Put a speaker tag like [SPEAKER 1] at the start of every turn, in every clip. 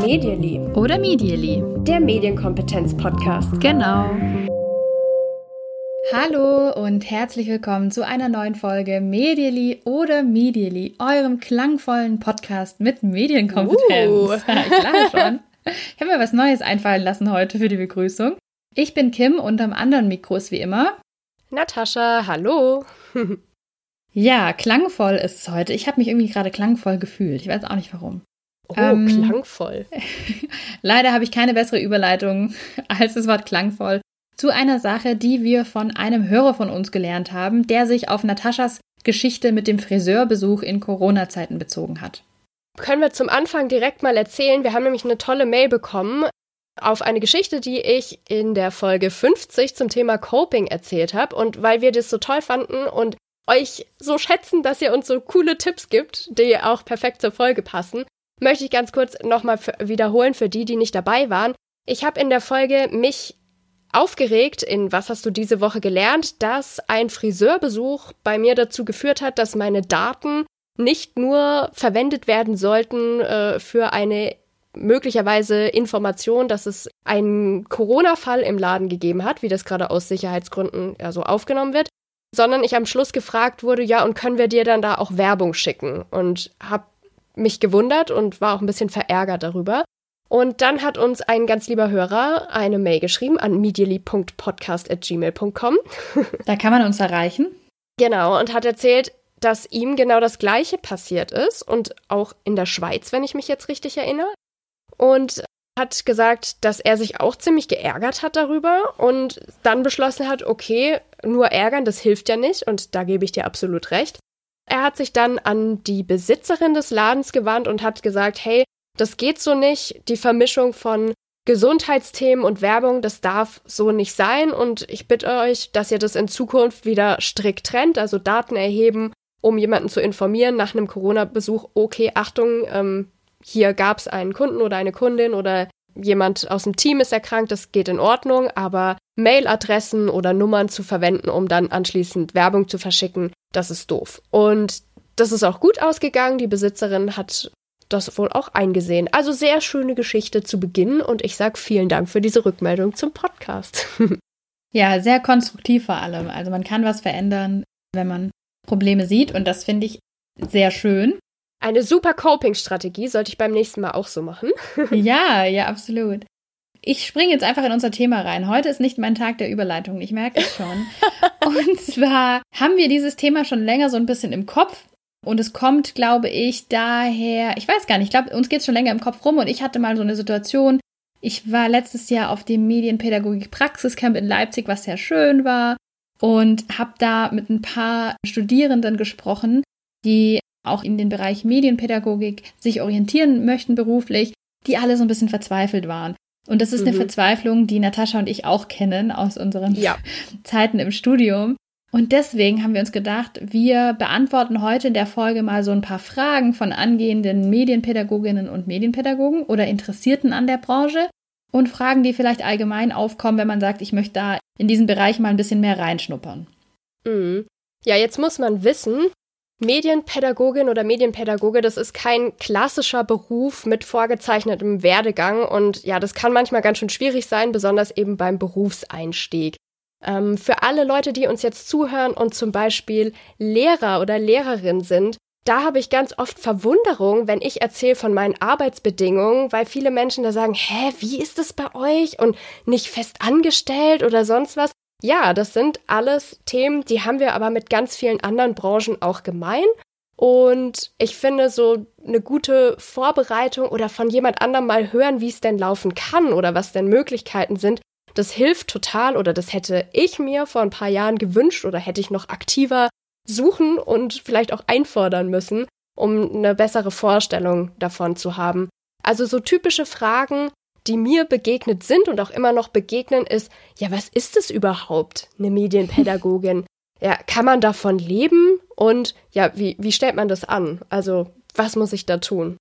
[SPEAKER 1] Medially.
[SPEAKER 2] Oder Medially.
[SPEAKER 1] Der Medienkompetenz-Podcast.
[SPEAKER 2] Genau. Hallo und herzlich willkommen zu einer neuen Folge Medially oder Medially, eurem klangvollen Podcast mit Medienkompetenz. Uh. Klar schon. Ich habe mir was Neues einfallen lassen heute für die Begrüßung. Ich bin Kim und am anderen Mikros wie immer.
[SPEAKER 1] Natascha, hallo.
[SPEAKER 2] ja, klangvoll ist es heute. Ich habe mich irgendwie gerade klangvoll gefühlt. Ich weiß auch nicht warum.
[SPEAKER 1] Oh, ähm, klangvoll.
[SPEAKER 2] Leider habe ich keine bessere Überleitung als das Wort klangvoll zu einer Sache, die wir von einem Hörer von uns gelernt haben, der sich auf Nataschas Geschichte mit dem Friseurbesuch in Corona-Zeiten bezogen hat.
[SPEAKER 1] Können wir zum Anfang direkt mal erzählen. Wir haben nämlich eine tolle Mail bekommen auf eine Geschichte, die ich in der Folge 50 zum Thema Coping erzählt habe. Und weil wir das so toll fanden und euch so schätzen, dass ihr uns so coole Tipps gibt, die auch perfekt zur Folge passen, möchte ich ganz kurz nochmal wiederholen für die, die nicht dabei waren. Ich habe in der Folge mich aufgeregt in Was hast du diese Woche gelernt, dass ein Friseurbesuch bei mir dazu geführt hat, dass meine Daten nicht nur verwendet werden sollten äh, für eine möglicherweise Information, dass es einen Corona-Fall im Laden gegeben hat, wie das gerade aus Sicherheitsgründen ja so aufgenommen wird, sondern ich am Schluss gefragt wurde, ja, und können wir dir dann da auch Werbung schicken? Und habe mich gewundert und war auch ein bisschen verärgert darüber. Und dann hat uns ein ganz lieber Hörer eine Mail geschrieben an medially.podcast.gmail.com.
[SPEAKER 2] Da kann man uns erreichen.
[SPEAKER 1] Genau, und hat erzählt, dass ihm genau das Gleiche passiert ist und auch in der Schweiz, wenn ich mich jetzt richtig erinnere. Und hat gesagt, dass er sich auch ziemlich geärgert hat darüber und dann beschlossen hat, okay, nur ärgern, das hilft ja nicht und da gebe ich dir absolut recht. Er hat sich dann an die Besitzerin des Ladens gewandt und hat gesagt, hey, das geht so nicht. Die Vermischung von Gesundheitsthemen und Werbung, das darf so nicht sein. Und ich bitte euch, dass ihr das in Zukunft wieder strikt trennt, also Daten erheben, um jemanden zu informieren nach einem Corona-Besuch. Okay, Achtung, ähm, hier gab es einen Kunden oder eine Kundin oder jemand aus dem Team ist erkrankt, das geht in Ordnung, aber Mailadressen oder Nummern zu verwenden, um dann anschließend Werbung zu verschicken, das ist doof. Und das ist auch gut ausgegangen. Die Besitzerin hat das wohl auch eingesehen. Also sehr schöne Geschichte zu Beginn und ich sage vielen Dank für diese Rückmeldung zum Podcast.
[SPEAKER 2] ja, sehr konstruktiv vor allem. Also man kann was verändern, wenn man Probleme sieht und das finde ich sehr schön.
[SPEAKER 1] Eine super Coping-Strategie sollte ich beim nächsten Mal auch so machen.
[SPEAKER 2] ja, ja, absolut. Ich springe jetzt einfach in unser Thema rein. Heute ist nicht mein Tag der Überleitung, ich merke es schon. Und zwar haben wir dieses Thema schon länger so ein bisschen im Kopf und es kommt, glaube ich, daher, ich weiß gar nicht, ich glaube, uns geht es schon länger im Kopf rum und ich hatte mal so eine Situation, ich war letztes Jahr auf dem Medienpädagogik-Praxiscamp in Leipzig, was sehr schön war und habe da mit ein paar Studierenden gesprochen, die auch in den Bereich Medienpädagogik sich orientieren möchten beruflich, die alle so ein bisschen verzweifelt waren. Und das ist mhm. eine Verzweiflung, die Natascha und ich auch kennen aus unseren ja. Zeiten im Studium. Und deswegen haben wir uns gedacht, wir beantworten heute in der Folge mal so ein paar Fragen von angehenden Medienpädagoginnen und Medienpädagogen oder Interessierten an der Branche und Fragen, die vielleicht allgemein aufkommen, wenn man sagt, ich möchte da in diesen Bereich mal ein bisschen mehr reinschnuppern.
[SPEAKER 1] Mhm. Ja, jetzt muss man wissen, Medienpädagogin oder Medienpädagoge, das ist kein klassischer Beruf mit vorgezeichnetem Werdegang und ja, das kann manchmal ganz schön schwierig sein, besonders eben beim Berufseinstieg. Ähm, für alle Leute, die uns jetzt zuhören und zum Beispiel Lehrer oder Lehrerin sind, da habe ich ganz oft Verwunderung, wenn ich erzähle von meinen Arbeitsbedingungen, weil viele Menschen da sagen, hä, wie ist es bei euch und nicht fest angestellt oder sonst was. Ja, das sind alles Themen, die haben wir aber mit ganz vielen anderen Branchen auch gemein. Und ich finde, so eine gute Vorbereitung oder von jemand anderem mal hören, wie es denn laufen kann oder was denn Möglichkeiten sind, das hilft total oder das hätte ich mir vor ein paar Jahren gewünscht oder hätte ich noch aktiver suchen und vielleicht auch einfordern müssen, um eine bessere Vorstellung davon zu haben. Also so typische Fragen, die mir begegnet sind und auch immer noch begegnen, ist, ja, was ist es überhaupt, eine Medienpädagogin? ja, kann man davon leben? Und ja, wie, wie stellt man das an? Also, was muss ich da tun?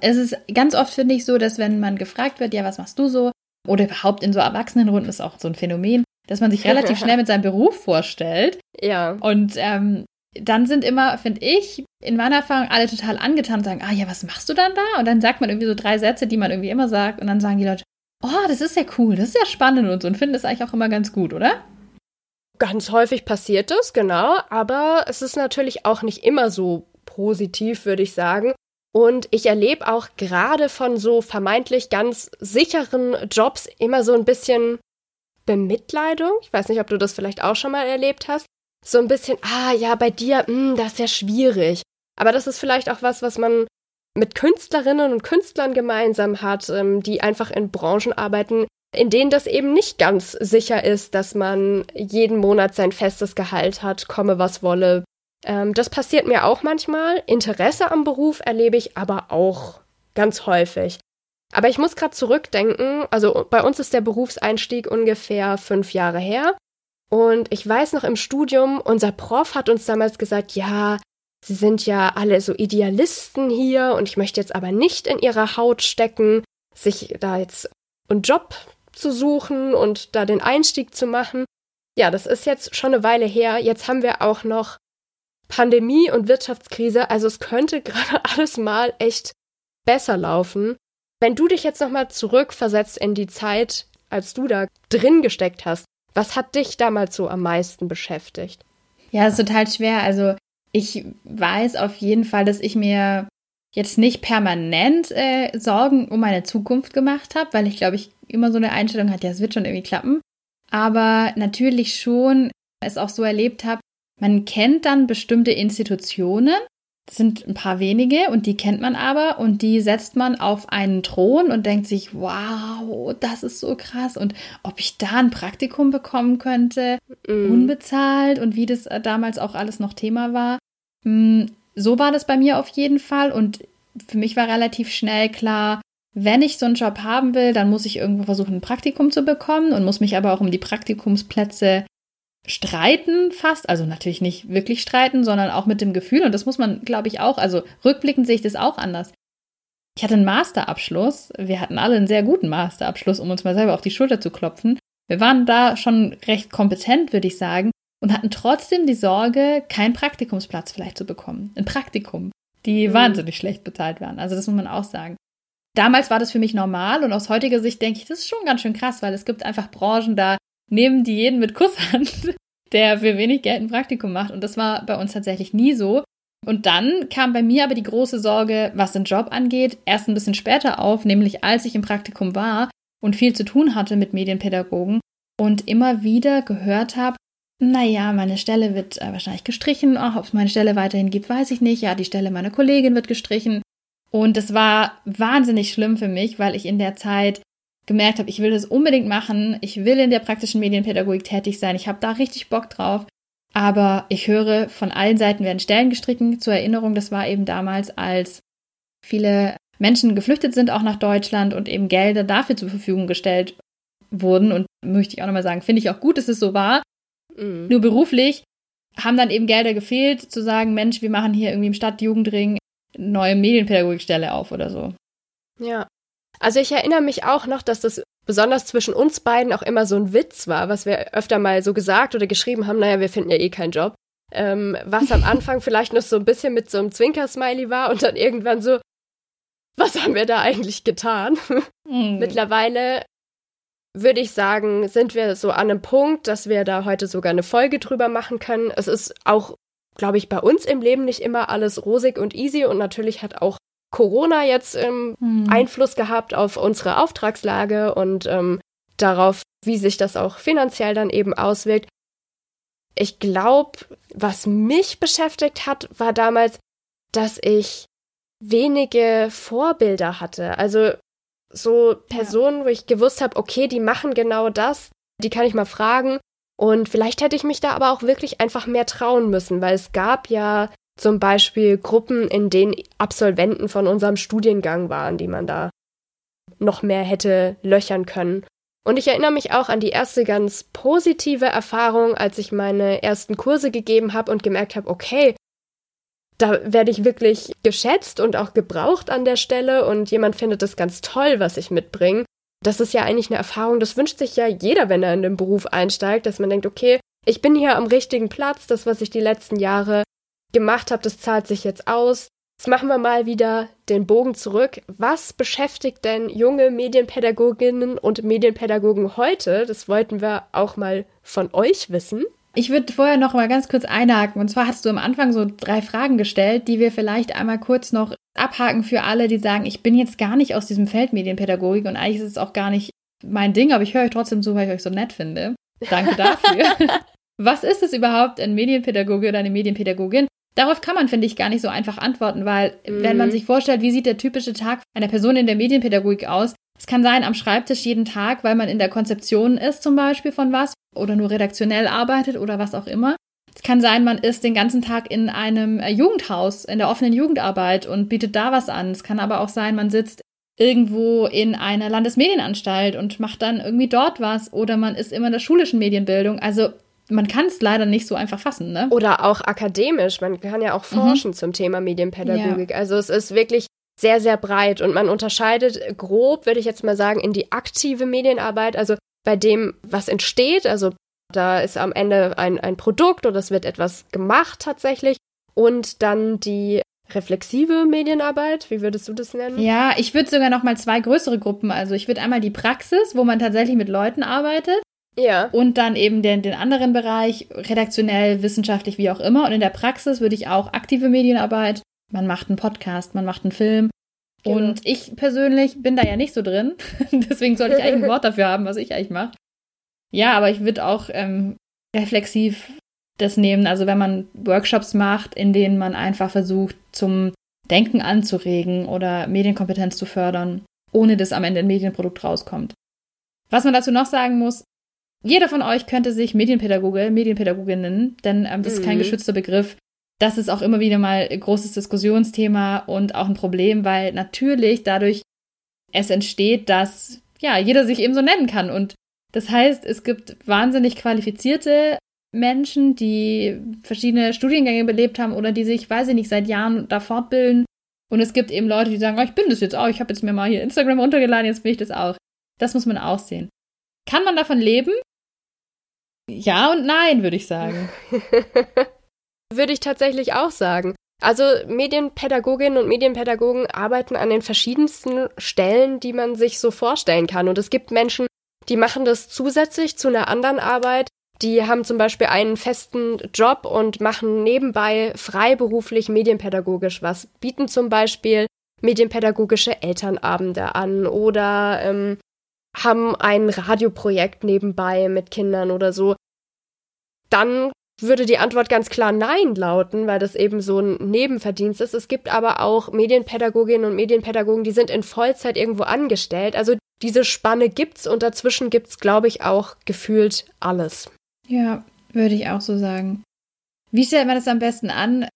[SPEAKER 2] Es ist ganz oft, finde ich, so, dass wenn man gefragt wird, ja, was machst du so? oder überhaupt in so Erwachsenenrunden ist auch so ein Phänomen, dass man sich relativ schnell mit seinem Beruf vorstellt.
[SPEAKER 1] Ja.
[SPEAKER 2] Und ähm, dann sind immer, finde ich, in meiner Erfahrung alle total angetan und sagen, ah ja, was machst du dann da? Und dann sagt man irgendwie so drei Sätze, die man irgendwie immer sagt und dann sagen die Leute, oh, das ist ja cool, das ist ja spannend und so und finden das eigentlich auch immer ganz gut, oder?
[SPEAKER 1] Ganz häufig passiert das, genau, aber es ist natürlich auch nicht immer so positiv, würde ich sagen. Und ich erlebe auch gerade von so vermeintlich ganz sicheren Jobs immer so ein bisschen Bemitleidung. Ich weiß nicht, ob du das vielleicht auch schon mal erlebt hast. So ein bisschen, ah ja, bei dir, mh, hm, das ist ja schwierig. Aber das ist vielleicht auch was, was man mit Künstlerinnen und Künstlern gemeinsam hat, ähm, die einfach in Branchen arbeiten, in denen das eben nicht ganz sicher ist, dass man jeden Monat sein festes Gehalt hat, komme was wolle. Ähm, das passiert mir auch manchmal. Interesse am Beruf erlebe ich aber auch ganz häufig. Aber ich muss gerade zurückdenken, also bei uns ist der Berufseinstieg ungefähr fünf Jahre her. Und ich weiß noch im Studium, unser Prof hat uns damals gesagt, ja, Sie sind ja alle so Idealisten hier und ich möchte jetzt aber nicht in ihrer Haut stecken, sich da jetzt einen Job zu suchen und da den Einstieg zu machen. Ja, das ist jetzt schon eine Weile her. Jetzt haben wir auch noch Pandemie und Wirtschaftskrise. Also es könnte gerade alles mal echt besser laufen. Wenn du dich jetzt nochmal zurückversetzt in die Zeit, als du da drin gesteckt hast, was hat dich damals so am meisten beschäftigt?
[SPEAKER 2] Ja, ist total schwer. Also ich weiß auf jeden Fall, dass ich mir jetzt nicht permanent äh, Sorgen um meine Zukunft gemacht habe, weil ich glaube, ich immer so eine Einstellung hatte, ja, es wird schon irgendwie klappen. Aber natürlich schon es auch so erlebt habe, man kennt dann bestimmte Institutionen sind ein paar wenige und die kennt man aber und die setzt man auf einen Thron und denkt sich, wow, das ist so krass und ob ich da ein Praktikum bekommen könnte, mm. unbezahlt und wie das äh, damals auch alles noch Thema war. Mm, so war das bei mir auf jeden Fall und für mich war relativ schnell klar, wenn ich so einen Job haben will, dann muss ich irgendwo versuchen, ein Praktikum zu bekommen und muss mich aber auch um die Praktikumsplätze streiten fast, also natürlich nicht wirklich streiten, sondern auch mit dem Gefühl und das muss man, glaube ich, auch, also rückblickend sehe ich das auch anders. Ich hatte einen Masterabschluss, wir hatten alle einen sehr guten Masterabschluss, um uns mal selber auf die Schulter zu klopfen. Wir waren da schon recht kompetent, würde ich sagen, und hatten trotzdem die Sorge, keinen Praktikumsplatz vielleicht zu bekommen. Ein Praktikum, die mhm. wahnsinnig schlecht bezahlt waren. Also das muss man auch sagen. Damals war das für mich normal und aus heutiger Sicht denke ich, das ist schon ganz schön krass, weil es gibt einfach Branchen, da nehmen die jeden mit Kusshand, der für wenig Geld ein Praktikum macht. Und das war bei uns tatsächlich nie so. Und dann kam bei mir aber die große Sorge, was den Job angeht, erst ein bisschen später auf, nämlich als ich im Praktikum war und viel zu tun hatte mit Medienpädagogen und immer wieder gehört habe, naja, meine Stelle wird äh, wahrscheinlich gestrichen. Ach, ob es meine Stelle weiterhin gibt, weiß ich nicht. Ja, die Stelle meiner Kollegin wird gestrichen. Und es war wahnsinnig schlimm für mich, weil ich in der Zeit gemerkt habe, ich will das unbedingt machen, ich will in der praktischen Medienpädagogik tätig sein, ich habe da richtig Bock drauf. Aber ich höre, von allen Seiten werden Stellen gestrichen. Zur Erinnerung, das war eben damals, als viele Menschen geflüchtet sind, auch nach Deutschland und eben Gelder dafür zur Verfügung gestellt wurden. Und möchte ich auch nochmal sagen, finde ich auch gut, dass es so war. Mhm. Nur beruflich haben dann eben Gelder gefehlt, zu sagen, Mensch, wir machen hier irgendwie im Stadtjugendring neue Medienpädagogikstelle auf oder so.
[SPEAKER 1] Ja, also ich erinnere mich auch noch, dass das besonders zwischen uns beiden auch immer so ein Witz war, was wir öfter mal so gesagt oder geschrieben haben, naja, wir finden ja eh keinen Job. Ähm, was am Anfang vielleicht noch so ein bisschen mit so einem Zwinker-Smiley war und dann irgendwann so, was haben wir da eigentlich getan? Mhm. Mittlerweile würde ich sagen, sind wir so an einem Punkt, dass wir da heute sogar eine Folge drüber machen können. Es ist auch, glaube ich, bei uns im Leben nicht immer alles rosig und easy und natürlich hat auch Corona jetzt ähm, hm. Einfluss gehabt auf unsere Auftragslage und ähm, darauf, wie sich das auch finanziell dann eben auswirkt. Ich glaube, was mich beschäftigt hat, war damals, dass ich wenige Vorbilder hatte. Also so Personen, ja. wo ich gewusst habe, okay, die machen genau das, die kann ich mal fragen. Und vielleicht hätte ich mich da aber auch wirklich einfach mehr trauen müssen, weil es gab ja zum Beispiel Gruppen, in denen Absolventen von unserem Studiengang waren, die man da noch mehr hätte löchern können. Und ich erinnere mich auch an die erste ganz positive Erfahrung, als ich meine ersten Kurse gegeben habe und gemerkt habe, okay, da werde ich wirklich geschätzt und auch gebraucht an der Stelle und jemand findet es ganz toll, was ich mitbringe. Das ist ja eigentlich eine Erfahrung, das wünscht sich ja jeder, wenn er in den Beruf einsteigt, dass man denkt, okay, ich bin hier am richtigen Platz, das, was ich die letzten Jahre gemacht habe, das zahlt sich jetzt aus. Jetzt machen wir mal wieder den Bogen zurück. Was beschäftigt denn junge Medienpädagoginnen und Medienpädagogen heute? Das wollten wir auch mal von euch wissen.
[SPEAKER 2] Ich würde vorher noch mal ganz kurz einhaken. Und zwar hast du am Anfang so drei Fragen gestellt, die wir vielleicht einmal kurz noch abhaken für alle, die sagen, ich bin jetzt gar nicht aus diesem Feld Medienpädagogik und eigentlich ist es auch gar nicht mein Ding, aber ich höre euch trotzdem zu, weil ich euch so nett finde. Danke dafür. Was ist es überhaupt, ein Medienpädagoge oder eine Medienpädagogin? Darauf kann man, finde ich, gar nicht so einfach antworten, weil mhm. wenn man sich vorstellt, wie sieht der typische Tag einer Person in der Medienpädagogik aus, es kann sein am Schreibtisch jeden Tag, weil man in der Konzeption ist zum Beispiel von was oder nur redaktionell arbeitet oder was auch immer. Es kann sein, man ist den ganzen Tag in einem äh, Jugendhaus, in der offenen Jugendarbeit und bietet da was an. Es kann aber auch sein, man sitzt irgendwo in einer Landesmedienanstalt und macht dann irgendwie dort was oder man ist immer in der schulischen Medienbildung. Also man kann es leider nicht so einfach fassen, ne?
[SPEAKER 1] Oder auch akademisch. Man kann ja auch mhm. forschen mhm. zum Thema Medienpädagogik. Ja. Also es ist wirklich sehr, sehr breit und man unterscheidet grob, würde ich jetzt mal sagen, in die aktive Medienarbeit, also bei dem, was entsteht, also da ist am Ende ein, ein Produkt oder es wird etwas gemacht tatsächlich und dann die reflexive Medienarbeit, wie würdest du das nennen?
[SPEAKER 2] Ja, ich würde sogar noch mal zwei größere Gruppen, also ich würde einmal die Praxis, wo man tatsächlich mit Leuten arbeitet.
[SPEAKER 1] Ja.
[SPEAKER 2] Und dann eben den, den anderen Bereich, redaktionell, wissenschaftlich, wie auch immer. Und in der Praxis würde ich auch aktive Medienarbeit, man macht einen Podcast, man macht einen Film. Genau. Und ich persönlich bin da ja nicht so drin. Deswegen sollte ich eigentlich ein Wort dafür haben, was ich eigentlich mache. Ja, aber ich würde auch ähm, reflexiv das nehmen. Also wenn man Workshops macht, in denen man einfach versucht, zum Denken anzuregen oder Medienkompetenz zu fördern, ohne dass am Ende ein Medienprodukt rauskommt. Was man dazu noch sagen muss, jeder von euch könnte sich Medienpädagoge, Medienpädagogin nennen, denn ähm, das ist kein mhm. geschützter Begriff das ist auch immer wieder mal ein großes Diskussionsthema und auch ein Problem, weil natürlich dadurch es entsteht, dass ja jeder sich eben so nennen kann. Und das heißt, es gibt wahnsinnig qualifizierte Menschen, die verschiedene Studiengänge belebt haben oder die sich, weiß ich nicht, seit Jahren da fortbilden. Und es gibt eben Leute, die sagen, oh, ich bin das jetzt auch, ich habe jetzt mir mal hier Instagram runtergeladen, jetzt bin ich das auch. Das muss man auch sehen. Kann man davon leben? Ja und nein, würde ich sagen.
[SPEAKER 1] Würde ich tatsächlich auch sagen. Also Medienpädagoginnen und Medienpädagogen arbeiten an den verschiedensten Stellen, die man sich so vorstellen kann. Und es gibt Menschen, die machen das zusätzlich zu einer anderen Arbeit. Die haben zum Beispiel einen festen Job und machen nebenbei freiberuflich medienpädagogisch was, bieten zum Beispiel medienpädagogische Elternabende an oder ähm, haben ein Radioprojekt nebenbei mit Kindern oder so. Dann würde die Antwort ganz klar Nein lauten, weil das eben so ein Nebenverdienst ist. Es gibt aber auch Medienpädagoginnen und Medienpädagogen, die sind in Vollzeit irgendwo angestellt. Also diese Spanne gibt's und dazwischen gibt's, glaube ich, auch gefühlt alles.
[SPEAKER 2] Ja, würde ich auch so sagen. Wie stellt man das am besten an?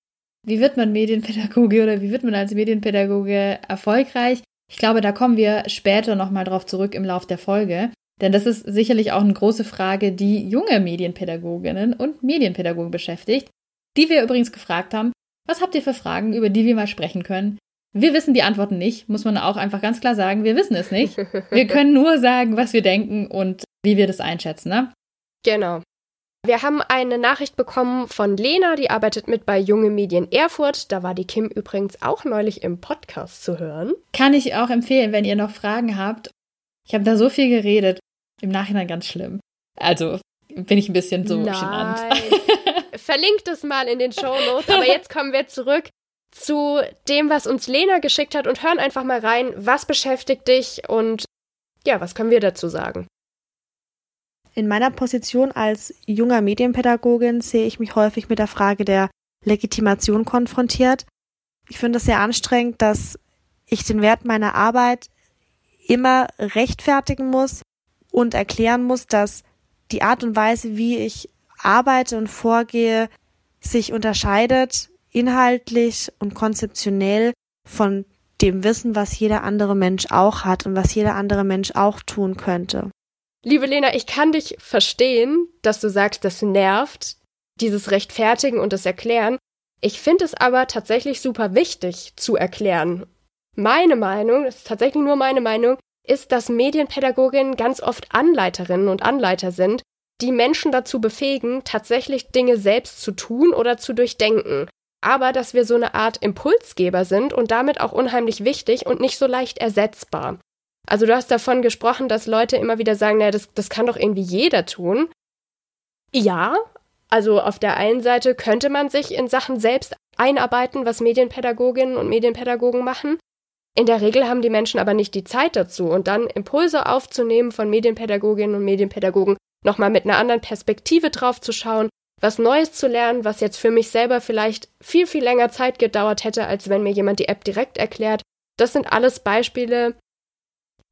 [SPEAKER 2] Wie wird man Medienpädagoge oder wie wird man als Medienpädagoge erfolgreich? Ich glaube, da kommen wir später nochmal drauf zurück im Lauf der Folge. Denn das ist sicherlich auch eine große Frage, die junge Medienpädagoginnen und Medienpädagogen beschäftigt, die wir übrigens gefragt haben, was habt ihr für Fragen, über die wir mal sprechen können? Wir wissen die Antworten nicht, muss man auch einfach ganz klar sagen, wir wissen es nicht. Wir können nur sagen, was wir denken und wie wir das einschätzen, ne?
[SPEAKER 1] Genau. Wir haben eine Nachricht bekommen von Lena, die arbeitet mit bei Junge Medien Erfurt. Da war die Kim übrigens auch neulich im Podcast zu hören.
[SPEAKER 2] Kann ich auch empfehlen, wenn ihr noch Fragen habt. Ich habe da so viel geredet. Im Nachhinein ganz schlimm. Also bin ich ein bisschen so
[SPEAKER 1] Nein.
[SPEAKER 2] genannt.
[SPEAKER 1] Verlinkt es mal in den Show Notes. Aber jetzt kommen wir zurück zu dem, was uns Lena geschickt hat und hören einfach mal rein, was beschäftigt dich und ja, was können wir dazu sagen?
[SPEAKER 3] In meiner Position als junger Medienpädagogin sehe ich mich häufig mit der Frage der Legitimation konfrontiert. Ich finde es sehr anstrengend, dass ich den Wert meiner Arbeit immer rechtfertigen muss und erklären muss, dass die Art und Weise, wie ich arbeite und vorgehe, sich unterscheidet inhaltlich und konzeptionell von dem Wissen, was jeder andere Mensch auch hat und was jeder andere Mensch auch tun könnte.
[SPEAKER 1] Liebe Lena, ich kann dich verstehen, dass du sagst, das nervt, dieses Rechtfertigen und das Erklären. Ich finde es aber tatsächlich super wichtig zu erklären. Meine Meinung, das ist tatsächlich nur meine Meinung, ist, dass Medienpädagoginnen ganz oft Anleiterinnen und Anleiter sind, die Menschen dazu befähigen, tatsächlich Dinge selbst zu tun oder zu durchdenken. aber dass wir so eine Art Impulsgeber sind und damit auch unheimlich wichtig und nicht so leicht ersetzbar. Also du hast davon gesprochen, dass Leute immer wieder sagen, naja, das, das kann doch irgendwie jeder tun. Ja, also auf der einen Seite könnte man sich in Sachen selbst einarbeiten, was Medienpädagoginnen und Medienpädagogen machen. In der Regel haben die Menschen aber nicht die Zeit dazu und dann Impulse aufzunehmen von Medienpädagoginnen und Medienpädagogen, nochmal mit einer anderen Perspektive drauf zu schauen, was Neues zu lernen, was jetzt für mich selber vielleicht viel, viel länger Zeit gedauert hätte, als wenn mir jemand die App direkt erklärt. Das sind alles Beispiele,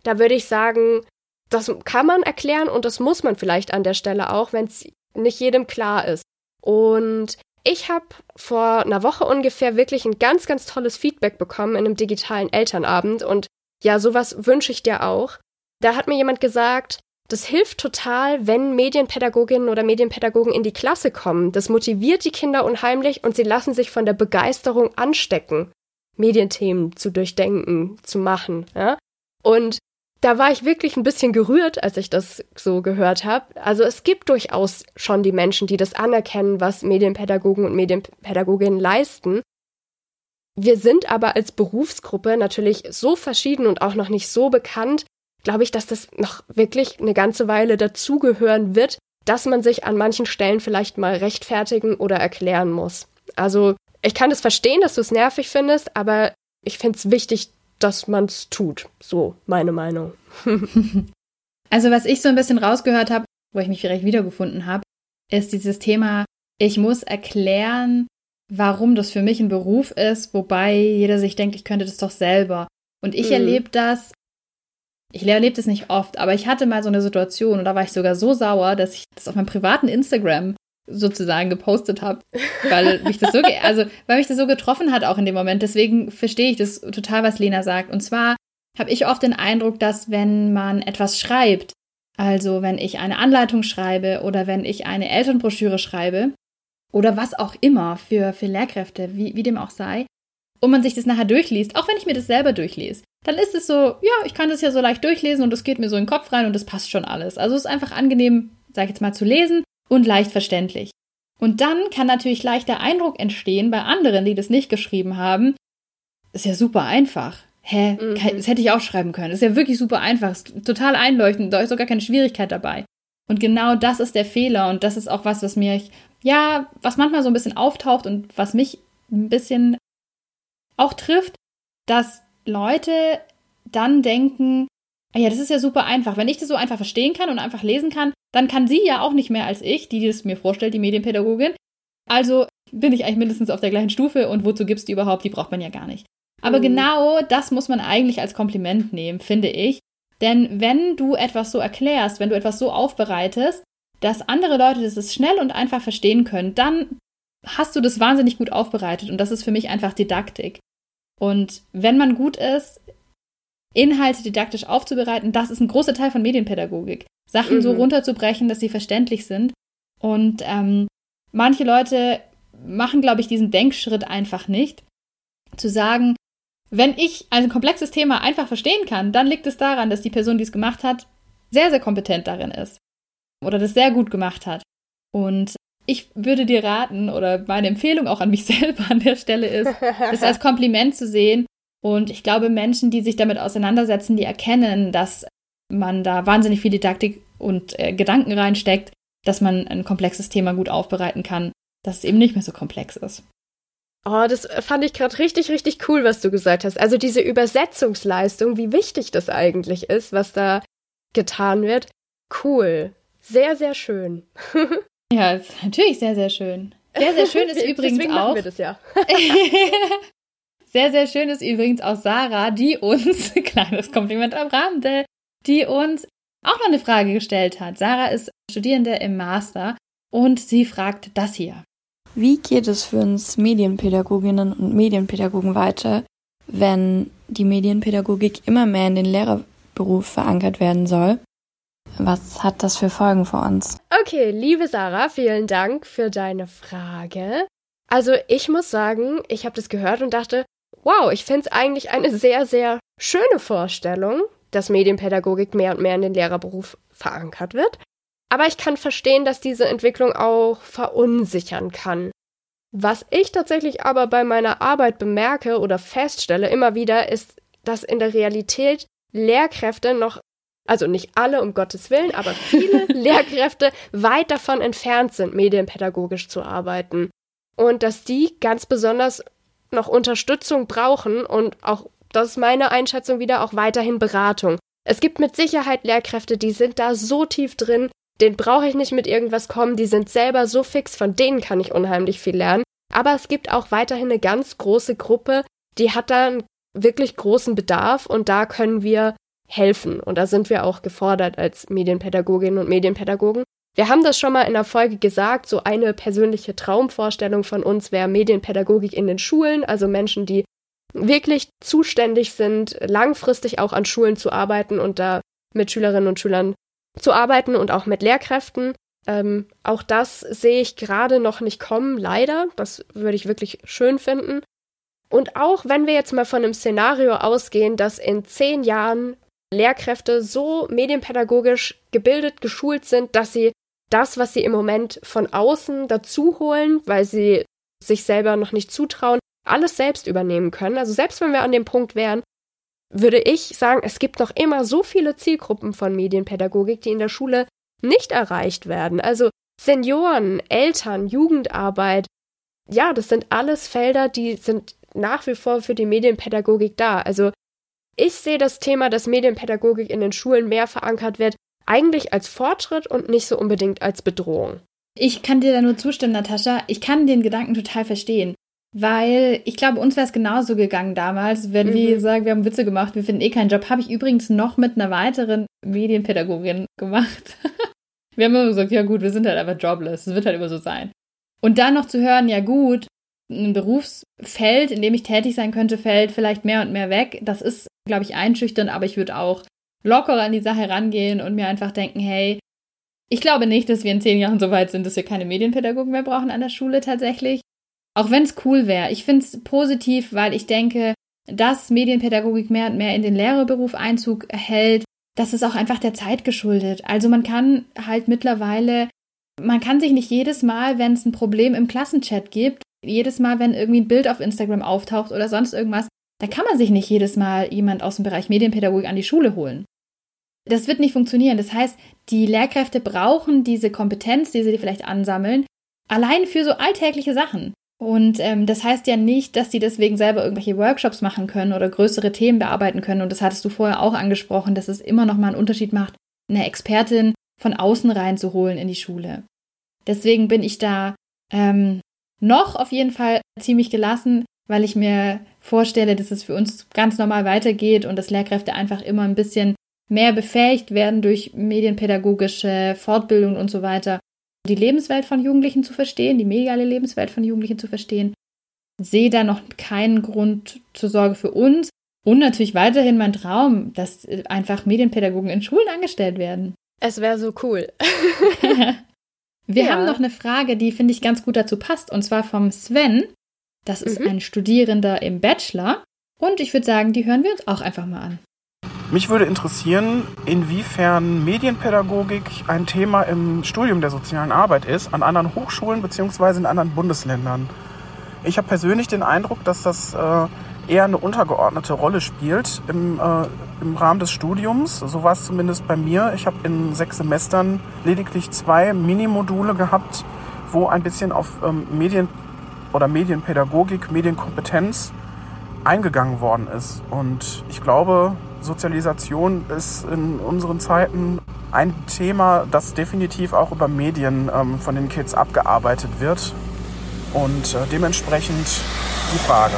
[SPEAKER 1] da würde ich sagen, das kann man erklären und das muss man vielleicht an der Stelle auch, wenn es nicht jedem klar ist. Und ich habe vor einer Woche ungefähr wirklich ein ganz, ganz tolles Feedback bekommen in einem digitalen Elternabend und ja, sowas wünsche ich dir auch. Da hat mir jemand gesagt, das hilft total, wenn Medienpädagoginnen oder Medienpädagogen in die Klasse kommen. Das motiviert die Kinder unheimlich und sie lassen sich von der Begeisterung anstecken, Medienthemen zu durchdenken, zu machen. Ja? Und da war ich wirklich ein bisschen gerührt, als ich das so gehört habe. Also es gibt durchaus schon die Menschen, die das anerkennen, was Medienpädagogen und Medienpädagoginnen leisten. Wir sind aber als Berufsgruppe natürlich so verschieden und auch noch nicht so bekannt, glaube ich, dass das noch wirklich eine ganze Weile dazugehören wird, dass man sich an manchen Stellen vielleicht mal rechtfertigen oder erklären muss. Also ich kann es verstehen, dass du es nervig findest, aber ich finde es wichtig, dass man es tut. So, meine Meinung.
[SPEAKER 2] also, was ich so ein bisschen rausgehört habe, wo ich mich vielleicht wiedergefunden habe, ist dieses Thema, ich muss erklären, warum das für mich ein Beruf ist, wobei jeder sich denkt, ich könnte das doch selber. Und ich mhm. erlebe das, ich erlebe das nicht oft, aber ich hatte mal so eine Situation und da war ich sogar so sauer, dass ich das auf meinem privaten Instagram sozusagen gepostet habe, weil mich das so, also weil mich das so getroffen hat auch in dem Moment. Deswegen verstehe ich das total, was Lena sagt. Und zwar habe ich oft den Eindruck, dass wenn man etwas schreibt, also wenn ich eine Anleitung schreibe oder wenn ich eine Elternbroschüre schreibe oder was auch immer für, für Lehrkräfte, wie, wie dem auch sei, und man sich das nachher durchliest, auch wenn ich mir das selber durchlese, dann ist es so, ja, ich kann das ja so leicht durchlesen und es geht mir so in den Kopf rein und das passt schon alles. Also es ist einfach angenehm, sag ich jetzt mal, zu lesen und leicht verständlich. Und dann kann natürlich leicht der Eindruck entstehen bei anderen, die das nicht geschrieben haben, ist ja super einfach. Hä? Mhm. Das hätte ich auch schreiben können. Ist ja wirklich super einfach. Ist total einleuchtend. Da ist sogar keine Schwierigkeit dabei. Und genau das ist der Fehler. Und das ist auch was, was mir, ja, was manchmal so ein bisschen auftaucht und was mich ein bisschen auch trifft, dass Leute dann denken, ja, das ist ja super einfach. Wenn ich das so einfach verstehen kann und einfach lesen kann, dann kann sie ja auch nicht mehr als ich, die das mir vorstellt, die Medienpädagogin. Also bin ich eigentlich mindestens auf der gleichen Stufe und wozu gibt's die überhaupt? Die braucht man ja gar nicht. Aber mhm. genau das muss man eigentlich als Kompliment nehmen, finde ich. Denn wenn du etwas so erklärst, wenn du etwas so aufbereitest, dass andere Leute das schnell und einfach verstehen können, dann hast du das wahnsinnig gut aufbereitet und das ist für mich einfach Didaktik. Und wenn man gut ist, Inhalte didaktisch aufzubereiten, das ist ein großer Teil von Medienpädagogik. Sachen mhm. so runterzubrechen, dass sie verständlich sind. Und ähm, manche Leute machen, glaube ich, diesen Denkschritt einfach nicht. Zu sagen, wenn ich ein komplexes Thema einfach verstehen kann, dann liegt es daran, dass die Person, die es gemacht hat, sehr, sehr kompetent darin ist. Oder das sehr gut gemacht hat. Und ich würde dir raten, oder meine Empfehlung auch an mich selber an der Stelle ist, das als Kompliment zu sehen. Und ich glaube, Menschen, die sich damit auseinandersetzen, die erkennen, dass man da wahnsinnig viel Didaktik und äh, Gedanken reinsteckt, dass man ein komplexes Thema gut aufbereiten kann, dass es eben nicht mehr so komplex ist.
[SPEAKER 1] Oh, das fand ich gerade richtig, richtig cool, was du gesagt hast. Also diese Übersetzungsleistung, wie wichtig das eigentlich ist, was da getan wird. Cool. Sehr, sehr schön.
[SPEAKER 2] ja, natürlich sehr, sehr schön. Sehr, sehr schön ist übrigens
[SPEAKER 1] Deswegen
[SPEAKER 2] auch.
[SPEAKER 1] Wir das ja.
[SPEAKER 2] sehr, sehr schön ist übrigens auch Sarah, die uns, kleines Kompliment am Rande, die uns auch noch eine Frage gestellt hat. Sarah ist Studierende im Master und sie fragt das hier.
[SPEAKER 4] Wie geht es für uns Medienpädagoginnen und Medienpädagogen weiter, wenn die Medienpädagogik immer mehr in den Lehrerberuf verankert werden soll? Was hat das für Folgen für uns?
[SPEAKER 1] Okay, liebe Sarah, vielen Dank für deine Frage. Also ich muss sagen, ich habe das gehört und dachte, wow, ich finde es eigentlich eine sehr, sehr schöne Vorstellung, dass Medienpädagogik mehr und mehr in den Lehrerberuf verankert wird. Aber ich kann verstehen, dass diese Entwicklung auch verunsichern kann. Was ich tatsächlich aber bei meiner Arbeit bemerke oder feststelle immer wieder, ist, dass in der Realität Lehrkräfte noch, also nicht alle um Gottes Willen, aber viele Lehrkräfte weit davon entfernt sind, medienpädagogisch zu arbeiten. Und dass die ganz besonders noch Unterstützung brauchen und auch, das ist meine Einschätzung wieder, auch weiterhin Beratung. Es gibt mit Sicherheit Lehrkräfte, die sind da so tief drin, den brauche ich nicht mit irgendwas kommen, die sind selber so fix, von denen kann ich unheimlich viel lernen. Aber es gibt auch weiterhin eine ganz große Gruppe, die hat da einen wirklich großen Bedarf und da können wir helfen. Und da sind wir auch gefordert als Medienpädagoginnen und Medienpädagogen. Wir haben das schon mal in der Folge gesagt, so eine persönliche Traumvorstellung von uns wäre Medienpädagogik in den Schulen, also Menschen, die wirklich zuständig sind, langfristig auch an Schulen zu arbeiten und da mit Schülerinnen und Schülern zu arbeiten und auch mit Lehrkräften. Ähm, auch das sehe ich gerade noch nicht kommen, leider. Das würde ich wirklich schön finden. Und auch wenn wir jetzt mal von einem Szenario ausgehen, dass in zehn Jahren Lehrkräfte so medienpädagogisch gebildet, geschult sind, dass sie das, was sie im Moment von außen dazu holen, weil sie sich selber noch nicht zutrauen, alles selbst übernehmen können. Also selbst wenn wir an dem Punkt wären, würde ich sagen, es gibt noch immer so viele Zielgruppen von Medienpädagogik, die in der Schule nicht erreicht werden. Also Senioren, Eltern, Jugendarbeit. Ja, das sind alles Felder, die sind nach wie vor für die Medienpädagogik da. Also ich sehe das Thema, dass Medienpädagogik in den Schulen mehr verankert wird, eigentlich als Fortschritt und nicht so unbedingt als Bedrohung.
[SPEAKER 2] Ich kann dir da nur zustimmen, Natascha. Ich kann den Gedanken total verstehen. Weil ich glaube, uns wäre es genauso gegangen damals, wenn mhm. wir sagen, wir haben Witze gemacht, wir finden eh keinen Job. Habe ich übrigens noch mit einer weiteren Medienpädagogin gemacht. wir haben immer gesagt, ja gut, wir sind halt einfach jobless. Es wird halt immer so sein. Und dann noch zu hören, ja gut, ein Berufsfeld, in dem ich tätig sein könnte, fällt vielleicht mehr und mehr weg. Das ist, glaube ich, einschüchternd, aber ich würde auch lockerer an die Sache rangehen und mir einfach denken, hey, ich glaube nicht, dass wir in zehn Jahren so weit sind, dass wir keine Medienpädagogen mehr brauchen an der Schule tatsächlich. Auch wenn es cool wäre. Ich finde es positiv, weil ich denke, dass Medienpädagogik mehr und mehr in den Lehrerberuf Einzug erhält, das ist auch einfach der Zeit geschuldet. Also man kann halt mittlerweile, man kann sich nicht jedes Mal, wenn es ein Problem im Klassenchat gibt, jedes Mal, wenn irgendwie ein Bild auf Instagram auftaucht oder sonst irgendwas, da kann man sich nicht jedes Mal jemand aus dem Bereich Medienpädagogik an die Schule holen. Das wird nicht funktionieren. Das heißt, die Lehrkräfte brauchen diese Kompetenz, die sie vielleicht ansammeln, allein für so alltägliche Sachen. Und ähm, das heißt ja nicht, dass die deswegen selber irgendwelche Workshops machen können oder größere Themen bearbeiten können. Und das hattest du vorher auch angesprochen, dass es immer noch mal einen Unterschied macht, eine Expertin von außen reinzuholen in die Schule. Deswegen bin ich da ähm, noch auf jeden Fall ziemlich gelassen, weil ich mir vorstelle, dass es für uns ganz normal weitergeht und dass Lehrkräfte einfach immer ein bisschen mehr befähigt werden durch medienpädagogische Fortbildung und so weiter, die Lebenswelt von Jugendlichen zu verstehen, die mediale Lebenswelt von Jugendlichen zu verstehen. Sehe da noch keinen Grund zur Sorge für uns. Und natürlich weiterhin mein Traum, dass einfach Medienpädagogen in Schulen angestellt werden.
[SPEAKER 1] Es wäre so cool.
[SPEAKER 2] Wir ja. haben noch eine Frage, die finde ich ganz gut dazu passt, und zwar vom Sven. Das ist mhm. ein Studierender im Bachelor. Und ich würde sagen, die hören wir uns auch einfach mal an.
[SPEAKER 5] Mich würde interessieren, inwiefern Medienpädagogik ein Thema im Studium der sozialen Arbeit ist, an anderen Hochschulen bzw. in anderen Bundesländern. Ich habe persönlich den Eindruck, dass das äh, eher eine untergeordnete Rolle spielt im, äh, im Rahmen des Studiums. So war es zumindest bei mir. Ich habe in sechs Semestern lediglich zwei Minimodule gehabt, wo ein bisschen auf ähm, Medien oder Medienpädagogik, Medienkompetenz eingegangen worden ist. Und ich glaube, Sozialisation ist in unseren Zeiten ein Thema, das definitiv auch über Medien ähm, von den Kids abgearbeitet wird. Und äh, dementsprechend die Frage.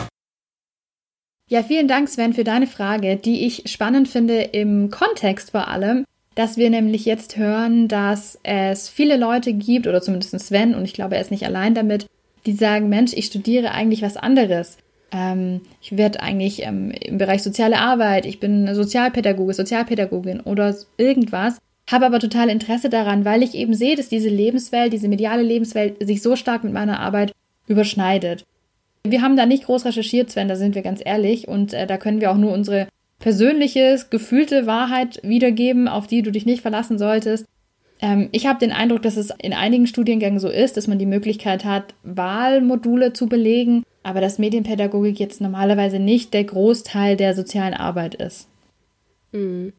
[SPEAKER 2] Ja, vielen Dank, Sven, für deine Frage, die ich spannend finde im Kontext vor allem, dass wir nämlich jetzt hören, dass es viele Leute gibt, oder zumindest Sven, und ich glaube, er ist nicht allein damit, die sagen, Mensch, ich studiere eigentlich was anderes ähm, ich werde eigentlich ähm, im Bereich soziale Arbeit, ich bin Sozialpädagoge, Sozialpädagogin oder irgendwas, habe aber total Interesse daran, weil ich eben sehe, dass diese Lebenswelt, diese mediale Lebenswelt sich so stark mit meiner Arbeit überschneidet. Wir haben da nicht groß recherchiert, Sven, da sind wir ganz ehrlich und äh, da können wir auch nur unsere persönliche, gefühlte Wahrheit wiedergeben, auf die du dich nicht verlassen solltest. Ähm, ich habe den Eindruck, dass es in einigen Studiengängen so ist, dass man die Möglichkeit hat, Wahlmodule zu belegen, aber dass Medienpädagogik jetzt normalerweise nicht der Großteil der sozialen Arbeit ist.
[SPEAKER 1] Mhm.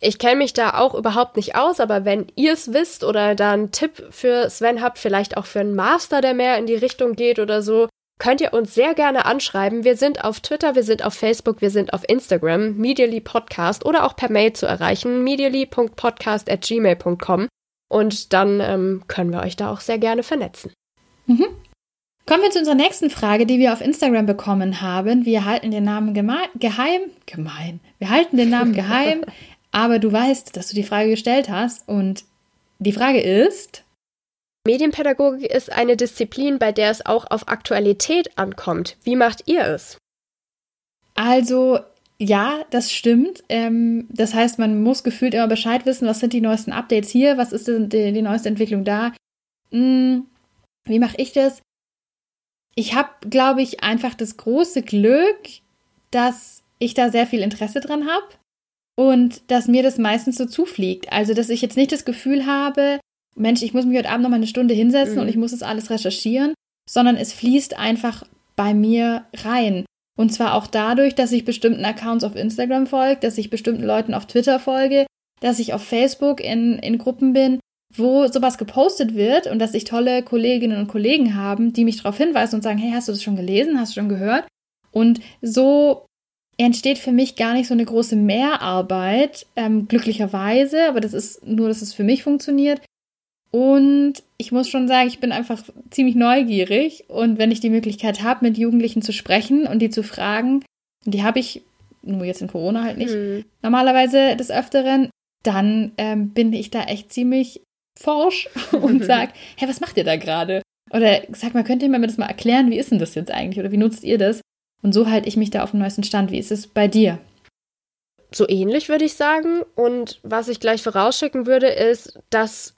[SPEAKER 1] Ich kenne mich da auch überhaupt nicht aus, aber wenn ihr es wisst oder da einen Tipp für Sven habt, vielleicht auch für einen Master, der mehr in die Richtung geht oder so, könnt ihr uns sehr gerne anschreiben. Wir sind auf Twitter, wir sind auf Facebook, wir sind auf Instagram, Medially Podcast oder auch per Mail zu erreichen, medially.podcast.gmail.com. Und dann ähm, können wir euch da auch sehr gerne vernetzen.
[SPEAKER 2] Mhm. Kommen wir zu unserer nächsten Frage, die wir auf Instagram bekommen haben. Wir halten den Namen geheim. Gemein. Wir halten den Namen geheim, aber du weißt, dass du die Frage gestellt hast. Und die Frage ist,
[SPEAKER 1] Medienpädagogik ist eine Disziplin, bei der es auch auf Aktualität ankommt. Wie macht ihr es?
[SPEAKER 2] Also, ja, das stimmt. Ähm, das heißt, man muss gefühlt immer Bescheid wissen, was sind die neuesten Updates hier, was ist die, die, neueste Entwicklung da. Hm, wie mache ich das? Ich habe, glaube ich, einfach das große Glück, dass ich da sehr viel Interesse dran habe und dass mir das meistens so zufliegt. Also, dass ich jetzt nicht das Gefühl habe, Mensch, ich muss mich heute Abend noch mal eine Stunde hinsetzen mhm. und ich muss das alles recherchieren, sondern es fließt einfach bei mir rein. Und zwar auch dadurch, dass ich bestimmten Accounts auf Instagram folge, dass ich bestimmten Leuten auf Twitter folge, dass ich auf Facebook in, in Gruppen bin, wo sowas gepostet wird und dass ich tolle Kolleginnen und Kollegen haben, die mich darauf hinweisen und sagen, hey, hast du das schon gelesen, hast du schon gehört? Und so entsteht für mich gar nicht so eine große Mehrarbeit, ähm, glücklicherweise, aber das ist nur, dass es für mich funktioniert, und ich muss schon sagen, ich bin einfach ziemlich neugierig. Und wenn ich die Möglichkeit habe, mit Jugendlichen zu sprechen und die zu fragen, und die habe ich nur jetzt in Corona halt nicht, mhm. normalerweise des Öfteren, dann ähm, bin ich da echt ziemlich forsch und sage, hey, was macht ihr da gerade? Oder sag mal, könnt ihr mir das mal erklären, wie ist denn das jetzt eigentlich? Oder wie nutzt ihr das? Und so halte ich mich da auf dem neuesten Stand. Wie ist es bei dir?
[SPEAKER 1] So ähnlich würde ich sagen. Und was ich gleich vorausschicken würde, ist, dass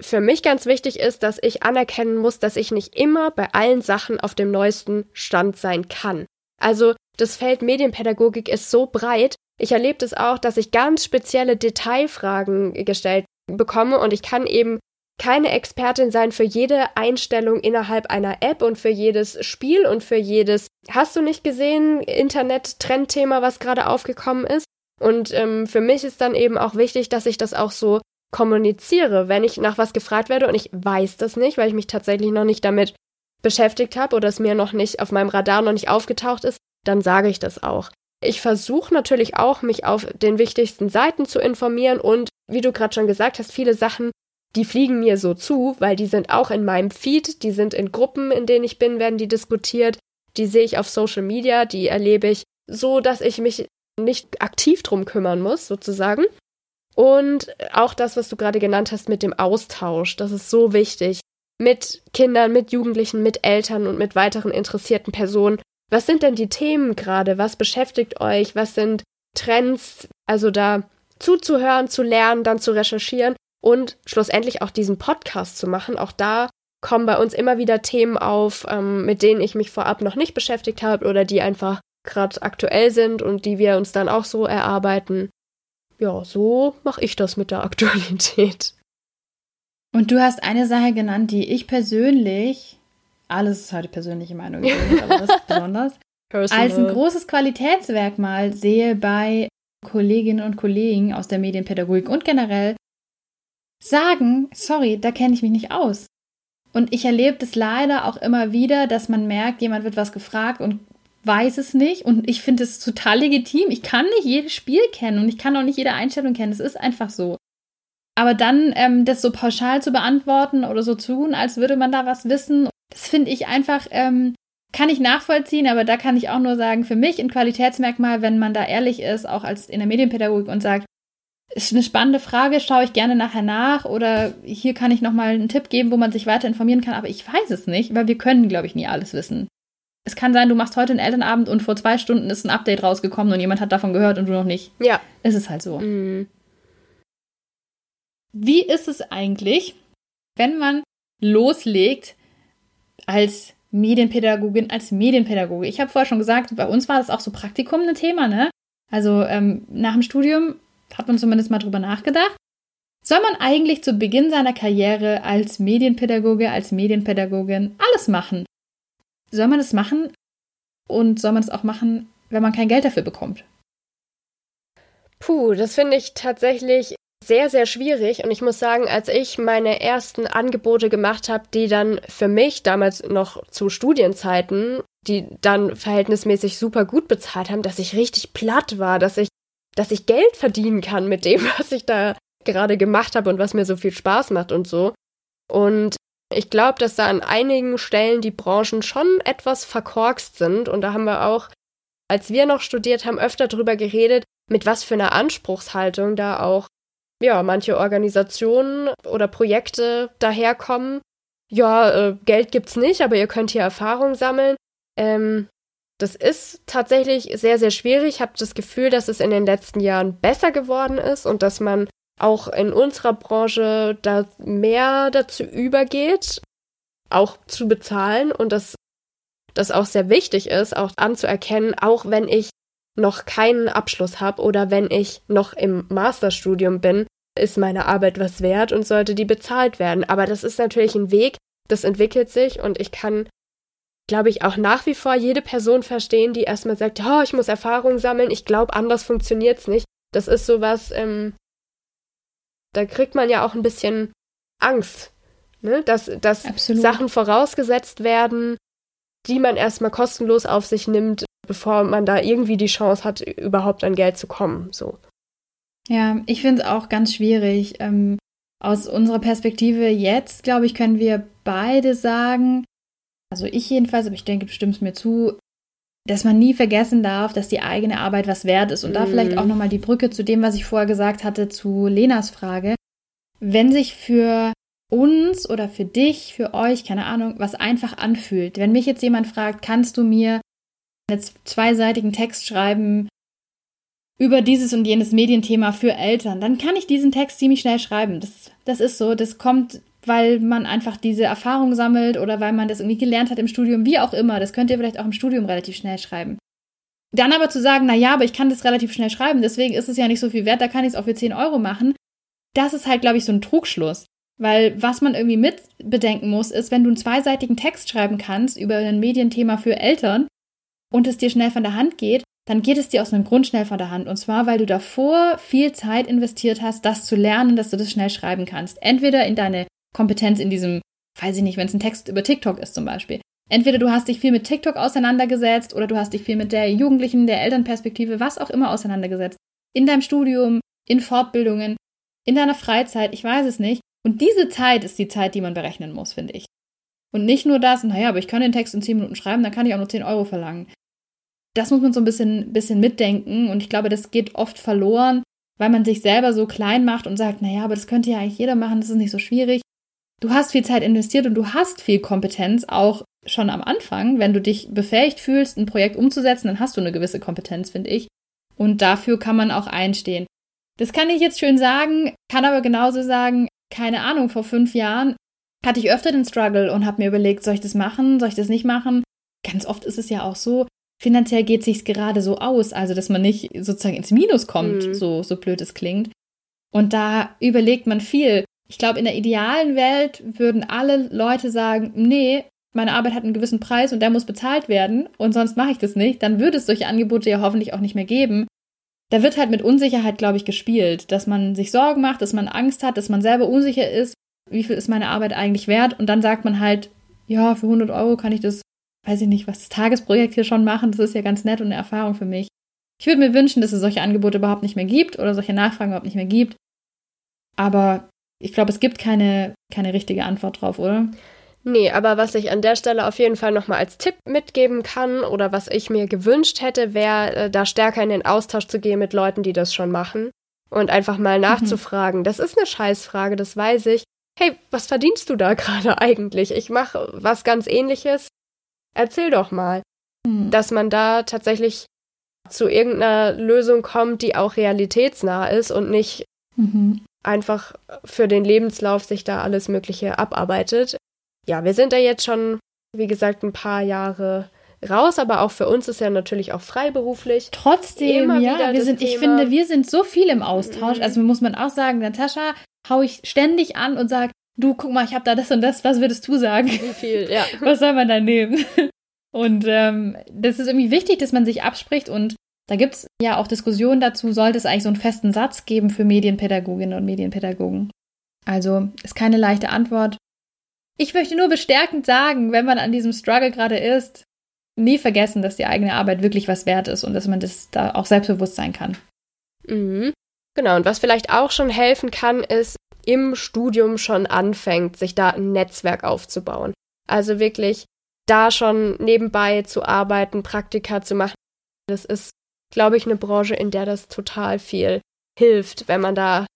[SPEAKER 1] für mich ganz wichtig ist, dass ich anerkennen muss, dass ich nicht immer bei allen Sachen auf dem neuesten Stand sein kann. Also das Feld Medienpädagogik ist so breit. Ich erlebe das auch, dass ich ganz spezielle Detailfragen gestellt bekomme und ich kann eben keine Expertin sein für jede Einstellung innerhalb einer App und für jedes Spiel und für jedes, hast du nicht gesehen, Internet-Trendthema, was gerade aufgekommen ist. Und ähm, für mich ist dann eben auch wichtig, dass ich das auch so kommuniziere, wenn ich nach was gefragt werde und ich weiß das nicht, weil ich mich tatsächlich noch nicht damit beschäftigt habe oder es mir noch nicht auf meinem Radar noch nicht aufgetaucht ist, dann sage ich das auch. Ich versuche natürlich auch, mich auf den wichtigsten Seiten zu informieren und, wie du gerade schon gesagt hast, viele Sachen, die fliegen mir so zu, weil die sind auch in meinem Feed, die sind in Gruppen, in denen ich bin, werden die diskutiert, die sehe ich auf Social Media, die erlebe ich so, dass ich mich nicht aktiv drum kümmern muss, sozusagen. Und auch das, was du gerade genannt hast mit dem Austausch, das ist so wichtig. Mit Kindern, mit Jugendlichen, mit Eltern und mit weiteren interessierten Personen. Was sind denn die Themen gerade? Was beschäftigt euch? Was sind Trends? Also da zuzuhören, zu lernen, dann zu recherchieren und schlussendlich auch diesen Podcast zu machen. Auch da kommen bei uns immer wieder Themen auf, ähm, mit denen ich mich vorab noch nicht beschäftigt habe oder die einfach gerade aktuell sind und die wir uns dann auch so erarbeiten ja, so mache ich das mit der Aktualität.
[SPEAKER 2] Und du hast eine Sache genannt, die ich persönlich, alles ist heute persönliche Meinung, aber das ist besonders, Personal. als ein großes Qualitätsmerkmal sehe bei Kolleginnen und Kollegen aus der Medienpädagogik und generell sagen, sorry, da kenne ich mich nicht aus. Und ich erlebe das leider auch immer wieder, dass man merkt, jemand wird was gefragt und weiß es nicht und ich finde es total legitim. Ich kann nicht jedes Spiel kennen und ich kann auch nicht jede Einstellung kennen. Es ist einfach so. Aber dann ähm, das so pauschal zu beantworten oder so zu tun, als würde man da was wissen, das finde ich einfach, ähm, kann ich nachvollziehen, aber da kann ich auch nur sagen, für mich ein Qualitätsmerkmal, wenn man da ehrlich ist, auch als in der Medienpädagogik und sagt, ist eine spannende Frage, schaue ich gerne nachher nach oder hier kann ich nochmal einen Tipp geben, wo man sich weiter informieren kann, aber ich weiß es nicht, weil wir können, glaube ich, nie alles wissen. Es kann sein, du machst heute einen Elternabend und vor zwei Stunden ist ein Update rausgekommen und jemand hat davon gehört und du noch nicht.
[SPEAKER 1] Ja.
[SPEAKER 2] Es ist halt so. Mhm. Wie ist es eigentlich, wenn man loslegt als Medienpädagogin, als Medienpädagoge? Ich habe vorher schon gesagt, bei uns war das auch so Praktikum ein Thema, ne? Also ähm, nach dem Studium hat man zumindest mal drüber nachgedacht. soll man eigentlich zu Beginn seiner Karriere als Medienpädagoge, als Medienpädagogin alles machen? Soll man es machen und soll man es auch machen, wenn man kein Geld dafür bekommt?
[SPEAKER 1] Puh, das finde ich tatsächlich sehr, sehr schwierig. Und ich muss sagen, als ich meine ersten Angebote gemacht habe, die dann für mich damals noch zu Studienzeiten, die dann verhältnismäßig super gut bezahlt haben, dass ich richtig platt war, dass ich, dass ich Geld verdienen kann mit dem, was ich da gerade gemacht habe und was mir so viel Spaß macht und so. Und ich glaube, dass da an einigen Stellen die Branchen schon etwas verkorkst sind. Und da haben wir auch, als wir noch studiert haben, öfter drüber geredet, mit was für einer Anspruchshaltung da auch, ja, manche Organisationen oder Projekte daherkommen. Ja, äh, Geld gibt's nicht, aber ihr könnt hier Erfahrung sammeln. Ähm, das ist tatsächlich sehr, sehr schwierig. Ich habe das Gefühl, dass es in den letzten Jahren besser geworden ist und dass man auch in unserer Branche da mehr dazu übergeht, auch zu bezahlen und dass das auch sehr wichtig ist, auch anzuerkennen, auch wenn ich noch keinen Abschluss habe oder wenn ich noch im Masterstudium bin, ist meine Arbeit was wert und sollte die bezahlt werden. Aber das ist natürlich ein Weg, das entwickelt sich und ich kann, glaube ich, auch nach wie vor jede Person verstehen, die erstmal sagt, oh, ich muss Erfahrung sammeln, ich glaube, anders funktioniert's nicht. Das ist sowas, ähm, da kriegt man ja auch ein bisschen Angst, ne? dass, dass Sachen vorausgesetzt werden, die man erstmal kostenlos auf sich nimmt, bevor man da irgendwie die Chance hat, überhaupt an Geld zu kommen. So.
[SPEAKER 2] Ja, ich finde es auch ganz schwierig. Ähm, aus unserer Perspektive jetzt, glaube ich, können wir beide sagen, also ich jedenfalls, aber ich denke, du stimmst mir zu, dass man nie vergessen darf, dass die eigene Arbeit was wert ist. Und da vielleicht auch mhm. nochmal die Brücke zu dem, was ich vorher gesagt hatte, zu Lenas Frage. Wenn sich für uns oder für dich, für euch, keine Ahnung, was einfach anfühlt. Wenn mich jetzt jemand fragt, kannst du mir einen zweiseitigen Text schreiben über dieses und jenes Medienthema für Eltern, dann kann ich diesen Text ziemlich schnell schreiben. Das, das ist so, das kommt weil man einfach diese Erfahrung sammelt oder weil man das irgendwie gelernt hat im Studium, wie auch immer. Das könnt ihr vielleicht auch im Studium relativ schnell schreiben. Dann aber zu sagen, na ja, aber ich kann das relativ schnell schreiben, deswegen ist es ja nicht so viel wert, da kann ich es auch für 10 Euro machen. Das ist halt, glaube ich, so ein Trugschluss. Weil was man irgendwie mit bedenken muss, ist, wenn du einen zweiseitigen Text schreiben kannst über ein Medienthema für Eltern und es dir schnell von der Hand geht, dann geht es dir aus einem Grund schnell von der Hand. Und zwar, weil du davor viel Zeit investiert hast, das zu lernen, dass du das schnell schreiben kannst. Entweder in deine Kompetenz in diesem, weiß ich nicht, wenn es ein Text über TikTok ist zum Beispiel. Entweder du hast dich viel mit TikTok auseinandergesetzt oder du hast dich viel mit der Jugendlichen, der Elternperspektive, was auch immer auseinandergesetzt. In deinem Studium, in Fortbildungen, in deiner Freizeit, ich weiß es nicht. Und diese Zeit ist die Zeit, die man berechnen muss, finde ich. Und nicht nur das, naja, aber ich kann den Text in 10 Minuten schreiben, dann kann ich auch nur 10 Euro verlangen. Das muss man so ein bisschen, bisschen mitdenken und ich glaube, das geht oft verloren, weil man sich selber so klein macht und sagt, naja, aber das könnte ja eigentlich jeder machen, das ist nicht so schwierig du hast viel Zeit investiert und du hast viel Kompetenz, auch schon am Anfang. Wenn du dich befähigt fühlst, ein Projekt umzusetzen, dann hast du eine gewisse Kompetenz, finde ich. Und dafür kann man auch einstehen. Das kann ich jetzt schön sagen, kann aber genauso sagen, keine Ahnung, vor fünf Jahren hatte ich öfter den Struggle und habe mir überlegt, soll ich das machen, soll ich das nicht machen? Ganz oft ist es ja auch so, finanziell geht sich's gerade so aus, also dass man nicht sozusagen ins Minus kommt, mhm. so, so blöd es klingt. Und da überlegt man viel, ich glaube, in der idealen Welt würden alle Leute sagen, nee, meine Arbeit hat einen gewissen Preis und der muss bezahlt werden und sonst mache ich das nicht, dann würde es solche Angebote ja hoffentlich auch nicht mehr geben. Da wird halt mit Unsicherheit, glaube ich, gespielt, dass man sich Sorgen macht, dass man Angst hat, dass man selber unsicher ist, wie viel ist meine Arbeit eigentlich wert und dann sagt man halt, ja, für 100 Euro kann ich das, weiß ich nicht, was das Tagesprojekt hier schon machen, das ist ja ganz nett und eine Erfahrung für mich. Ich würde mir wünschen, dass es solche Angebote überhaupt nicht mehr gibt oder solche Nachfragen überhaupt nicht mehr gibt. Aber ich glaube, es gibt keine, keine richtige Antwort drauf, oder?
[SPEAKER 1] Nee, aber was ich an der Stelle auf jeden Fall nochmal als Tipp mitgeben kann oder was ich mir gewünscht hätte, wäre, äh, da stärker in den Austausch zu gehen mit Leuten, die das schon machen und einfach mal mhm. nachzufragen. Mhm. Das ist eine Scheißfrage, das weiß ich. Hey, was verdienst du da gerade eigentlich? Ich mache was ganz ähnliches. Erzähl doch mal. Mhm. Dass man da tatsächlich zu irgendeiner Lösung kommt, die auch realitätsnah ist und nicht mhm einfach für den Lebenslauf sich da alles Mögliche abarbeitet. Ja, wir sind da jetzt schon, wie gesagt, ein paar Jahre raus, aber auch für uns ist ja natürlich auch freiberuflich.
[SPEAKER 2] Trotzdem,
[SPEAKER 1] Immer
[SPEAKER 2] ja, wir sind, ich
[SPEAKER 1] Thema.
[SPEAKER 2] finde, wir sind so viel im Austausch.
[SPEAKER 1] Mhm.
[SPEAKER 2] Also muss man auch sagen, Natascha hau ich ständig an und sag, du, guck mal, ich habe da das und das, was würdest du sagen?
[SPEAKER 1] Wie viel, ja.
[SPEAKER 2] was soll man da nehmen? Und ähm, das ist irgendwie wichtig, dass man sich abspricht und da gibt's ja auch Diskussionen dazu, sollte es eigentlich so einen festen Satz geben für Medienpädagoginnen und Medienpädagogen. Also ist keine leichte Antwort. Ich möchte nur bestärkend sagen, wenn man an diesem Struggle gerade ist, nie vergessen, dass die eigene Arbeit wirklich was wert ist und dass man das da auch selbstbewusst sein kann.
[SPEAKER 1] Mhm. Genau, und was vielleicht auch schon helfen kann, ist, im Studium schon anfängt, sich da ein Netzwerk aufzubauen. Also wirklich da schon nebenbei zu arbeiten, Praktika zu machen. Das ist, glaube ich, eine Branche, in der das total viel hilft, wenn man da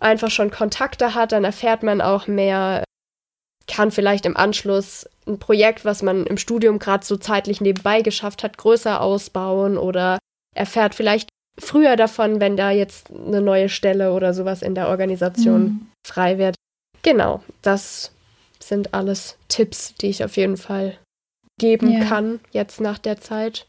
[SPEAKER 1] einfach schon Kontakte hat, dann erfährt man auch mehr, kann vielleicht im Anschluss ein Projekt, was man im Studium gerade so zeitlich nebenbei geschafft hat, größer ausbauen oder erfährt vielleicht früher davon, wenn da jetzt eine neue Stelle oder sowas in der Organisation
[SPEAKER 2] Mhm.
[SPEAKER 1] frei wird. Genau, das sind alles Tipps, die ich auf jeden Fall geben
[SPEAKER 2] Ja.
[SPEAKER 1] kann jetzt nach der Zeit.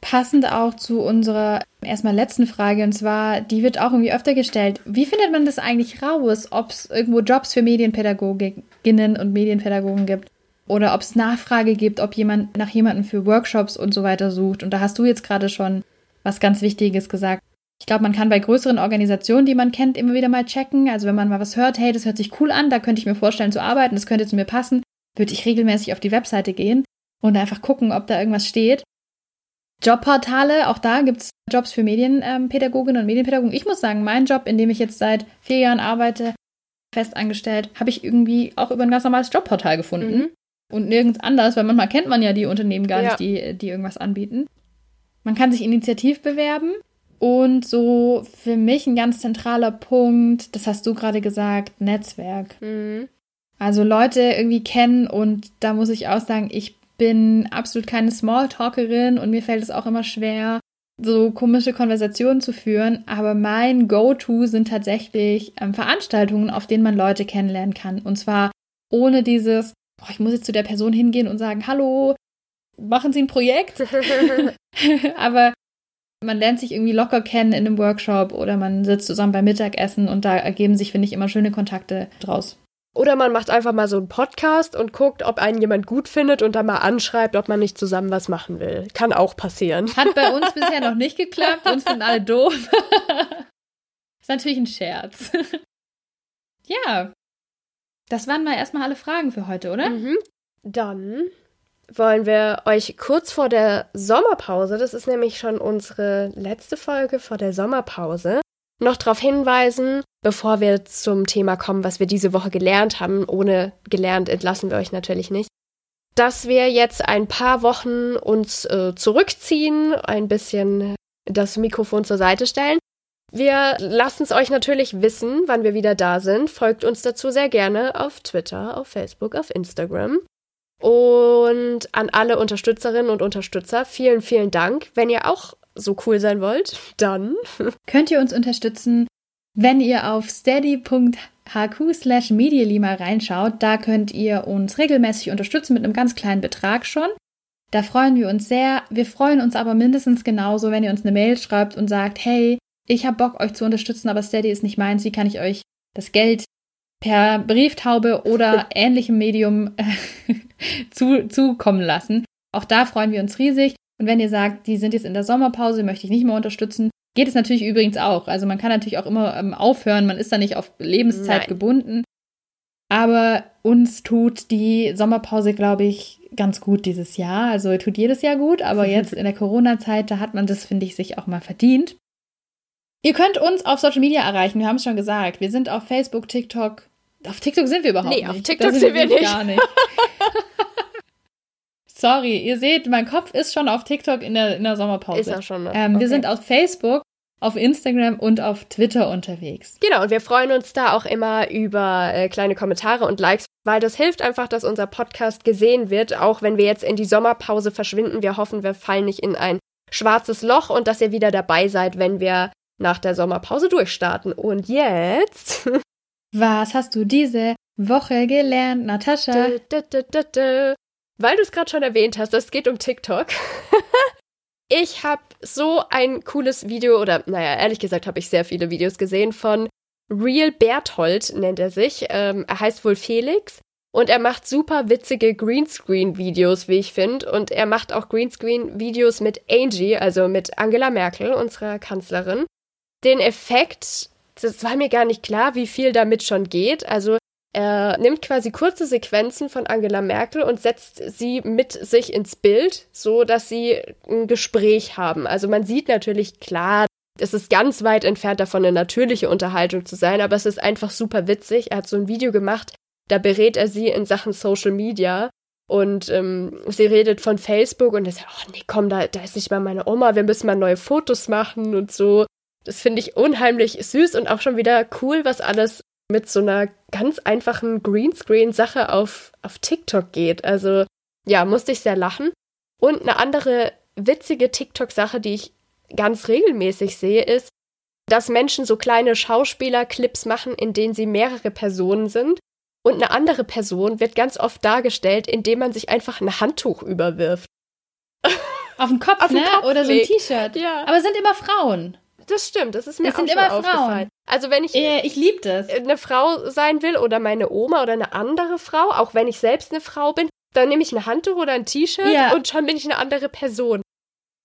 [SPEAKER 2] Passend auch zu unserer erstmal letzten Frage, und zwar, die wird auch irgendwie öfter gestellt. Wie findet man das eigentlich raus, ob es irgendwo Jobs für Medienpädagoginnen und Medienpädagogen gibt? Oder ob es Nachfrage gibt, ob jemand nach jemandem für Workshops und so weiter sucht. Und da hast du jetzt gerade schon was ganz Wichtiges gesagt. Ich glaube, man kann bei größeren Organisationen, die man kennt, immer wieder mal checken. Also wenn man mal was hört, hey, das hört sich cool an, da könnte ich mir vorstellen zu arbeiten, das könnte zu mir passen, würde ich regelmäßig auf die Webseite gehen und einfach gucken, ob da irgendwas steht. Jobportale, auch da gibt's Jobs für Medienpädagoginnen und Medienpädagogen. Ich muss sagen, mein Job, in dem ich jetzt seit vier Jahren arbeite, festangestellt, habe ich irgendwie auch über ein ganz normales Jobportal gefunden.
[SPEAKER 1] Mhm.
[SPEAKER 2] Und nirgends anders, weil manchmal kennt man ja die Unternehmen gar
[SPEAKER 1] Ja.
[SPEAKER 2] nicht, die, die irgendwas anbieten. Man kann sich initiativ bewerben. Und so für mich ein ganz zentraler Punkt, das hast du gerade gesagt, Netzwerk.
[SPEAKER 1] Mhm.
[SPEAKER 2] Also Leute irgendwie kennen und da muss ich auch sagen, ich bin absolut keine Smalltalkerin und mir fällt es auch immer schwer, so komische Konversationen zu führen. Aber mein Go-To sind tatsächlich ähm, Veranstaltungen, auf denen man Leute kennenlernen kann. Und zwar ohne dieses, oh, ich muss jetzt zu der Person hingehen und sagen, hallo, machen Sie ein Projekt? Aber man lernt sich irgendwie locker kennen in einem Workshop oder man sitzt zusammen beim Mittagessen und da ergeben sich, finde ich, immer schöne Kontakte draus.
[SPEAKER 1] Oder man macht einfach mal so einen Podcast und guckt, ob einen jemand gut findet und dann mal anschreibt, ob man nicht zusammen was machen will. Kann auch passieren.
[SPEAKER 2] Hat bei uns bisher noch nicht geklappt, uns sind alle doof. Ist natürlich ein Scherz. Ja. Das waren mal erstmal alle Fragen für heute, oder?
[SPEAKER 1] Mhm. Dann wollen wir euch kurz vor der Sommerpause, das ist nämlich schon unsere letzte Folge vor der Sommerpause, noch darauf hinweisen, bevor wir zum Thema kommen, was wir diese Woche gelernt haben. Ohne gelernt entlassen wir euch natürlich nicht. Dass wir jetzt ein paar Wochen uns äh, zurückziehen, ein bisschen das Mikrofon zur Seite stellen. Wir lassen es euch natürlich wissen, wann wir wieder da sind. Folgt uns dazu sehr gerne auf Twitter, auf Facebook, auf Instagram. Und an alle Unterstützerinnen und Unterstützer, vielen, vielen Dank. Wenn ihr auch so cool sein wollt, dann
[SPEAKER 2] Könnt ihr uns unterstützen, wenn ihr auf steady.hq slash medialima reinschaut. Da könnt ihr uns regelmäßig unterstützen mit einem ganz kleinen Betrag schon. Da freuen wir uns sehr. Wir freuen uns aber mindestens genauso, wenn ihr uns eine Mail schreibt und sagt, hey, ich habe Bock, euch zu unterstützen, aber Steady ist nicht meins. Wie kann ich euch das Geld per Brieftaube oder ähnlichem Medium zu, zukommen lassen? Auch da freuen wir uns riesig. Und wenn ihr sagt, die sind jetzt in der Sommerpause, möchte ich nicht mehr unterstützen, geht es natürlich übrigens auch. Also man kann natürlich auch immer ähm, aufhören, man ist da nicht auf Lebenszeit
[SPEAKER 1] Nein.
[SPEAKER 2] gebunden. Aber uns tut die Sommerpause, glaube ich, ganz gut dieses Jahr. Also tut jedes Jahr gut, aber jetzt in der Corona-Zeit, da hat man das, finde ich, sich auch mal verdient. Ihr könnt uns auf Social Media erreichen, wir haben es schon gesagt. Wir sind auf Facebook, TikTok. Auf TikTok sind wir überhaupt
[SPEAKER 1] Nee,
[SPEAKER 2] nicht.
[SPEAKER 1] auf TikTok
[SPEAKER 2] Da
[SPEAKER 1] sind wir nicht.
[SPEAKER 2] Gar nicht. Sorry, ihr seht, mein Kopf ist schon auf TikTok in der, in der Sommerpause.
[SPEAKER 1] ist er schon. Ne?
[SPEAKER 2] Ähm, Wir
[SPEAKER 1] Okay.
[SPEAKER 2] sind auf Facebook, auf Instagram und auf Twitter unterwegs.
[SPEAKER 1] Genau, und wir freuen uns da auch immer über äh, kleine Kommentare und Likes, weil das hilft einfach, dass unser Podcast gesehen wird, auch wenn wir jetzt in die Sommerpause verschwinden. Wir hoffen, wir fallen nicht in ein schwarzes Loch und dass ihr wieder dabei seid, wenn wir nach der Sommerpause durchstarten. Und jetzt.
[SPEAKER 2] Was hast du diese Woche gelernt, Natascha?
[SPEAKER 1] Dö, dö, dö, dö, dö. Weil du es gerade schon erwähnt hast, es geht um TikTok. ich habe so ein cooles Video, oder naja, ehrlich gesagt habe ich sehr viele Videos gesehen von Real Berthold, nennt er sich. Ähm, er heißt wohl Felix. Und er macht super witzige Greenscreen-Videos, wie ich finde. Und er macht auch Greenscreen-Videos mit Angie, also mit Angela Merkel, unserer Kanzlerin. Den Effekt, das war mir gar nicht klar, wie viel damit schon geht. Also er nimmt quasi kurze Sequenzen von Angela Merkel und setzt sie mit sich ins Bild, so dass sie ein Gespräch haben. Also man sieht natürlich klar, es ist ganz weit entfernt davon, eine natürliche Unterhaltung zu sein, aber es ist einfach super witzig. Er hat so ein Video gemacht, da berät er sie in Sachen Social Media und ähm, sie redet von Facebook und er sagt, oh nee, komm, da, da ist nicht mal meine Oma, wir müssen mal neue Fotos machen und so. Das finde ich unheimlich süß und auch schon wieder cool, was alles mit so einer ganz einfachen Greenscreen-Sache auf, auf TikTok geht. Also ja, musste ich sehr lachen. Und eine andere witzige TikTok-Sache, die ich ganz regelmäßig sehe, ist, dass Menschen so kleine Schauspieler-Clips machen, in denen sie mehrere Personen sind. Und eine andere Person wird ganz oft dargestellt, indem man sich einfach ein Handtuch überwirft.
[SPEAKER 2] Auf den Kopf, Auf den ne? Kopf Oder so ein T-Shirt. Ja. Aber es sind immer Frauen.
[SPEAKER 1] Das stimmt, das ist mir das auch sind immer aufgefallen. Frauen. Also wenn ich,
[SPEAKER 2] äh, ich lieb das.
[SPEAKER 1] eine Frau sein will oder meine Oma oder eine andere Frau, auch wenn ich selbst eine Frau bin, dann nehme ich ein Handtuch oder ein T-Shirt ja. und schon bin ich eine andere Person.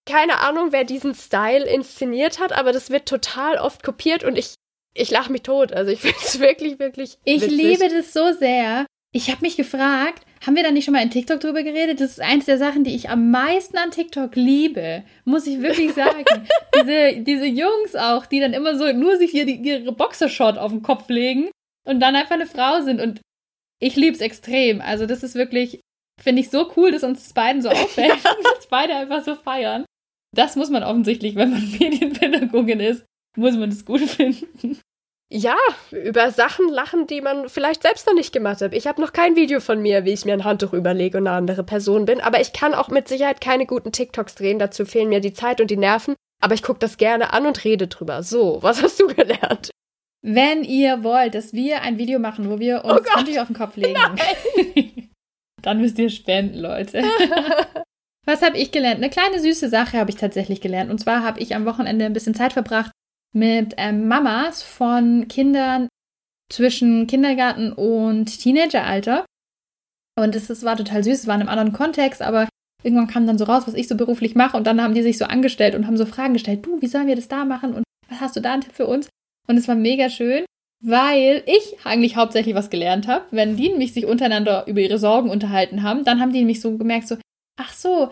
[SPEAKER 1] Keine Ahnung, wer diesen Style inszeniert hat, aber das wird total oft kopiert und ich, ich lache mich tot. Also ich finde es wirklich, wirklich.
[SPEAKER 2] Ich
[SPEAKER 1] witzig.
[SPEAKER 2] liebe das so sehr. Ich habe mich gefragt, haben wir da nicht schon mal in TikTok drüber geredet? Das ist eines der Sachen, die ich am meisten an TikTok liebe, muss ich wirklich sagen. diese, diese Jungs auch, die dann immer so nur sich hier die, ihre Boxershot auf den Kopf legen und dann einfach eine Frau sind. Und ich liebe es extrem. Also das ist wirklich, finde ich so cool, dass uns das beiden so auffällt, dass beide einfach so feiern. Das muss man offensichtlich, wenn man Medienpädagogin ist, muss man das gut finden
[SPEAKER 1] ja, über Sachen lachen, die man vielleicht selbst noch nicht gemacht hat. Ich habe noch kein Video von mir, wie ich mir ein Handtuch überlege und eine andere Person bin, aber ich kann auch mit Sicherheit keine guten TikToks drehen, dazu fehlen mir die Zeit und die Nerven, aber ich gucke das gerne an und rede drüber. So, was hast du gelernt?
[SPEAKER 2] Wenn ihr wollt, dass wir ein Video machen, wo wir uns oh Handtücher auf den Kopf legen, dann müsst ihr spenden, Leute. was habe ich gelernt? Eine kleine süße Sache habe ich tatsächlich gelernt. Und zwar habe ich am Wochenende ein bisschen Zeit verbracht mit ähm, Mamas von Kindern zwischen Kindergarten und Teenageralter. Und es, war total süß, es war in einem anderen Kontext, aber irgendwann kam dann so raus, was ich so beruflich mache. Und dann haben die sich so angestellt und haben so Fragen gestellt. Du, wie sollen wir das da machen? Und was hast du da einen Tipp für uns? Und es war mega schön, weil ich eigentlich hauptsächlich was gelernt habe. Wenn die nämlich sich untereinander über ihre Sorgen unterhalten haben, dann haben die nämlich so gemerkt, so, ach so,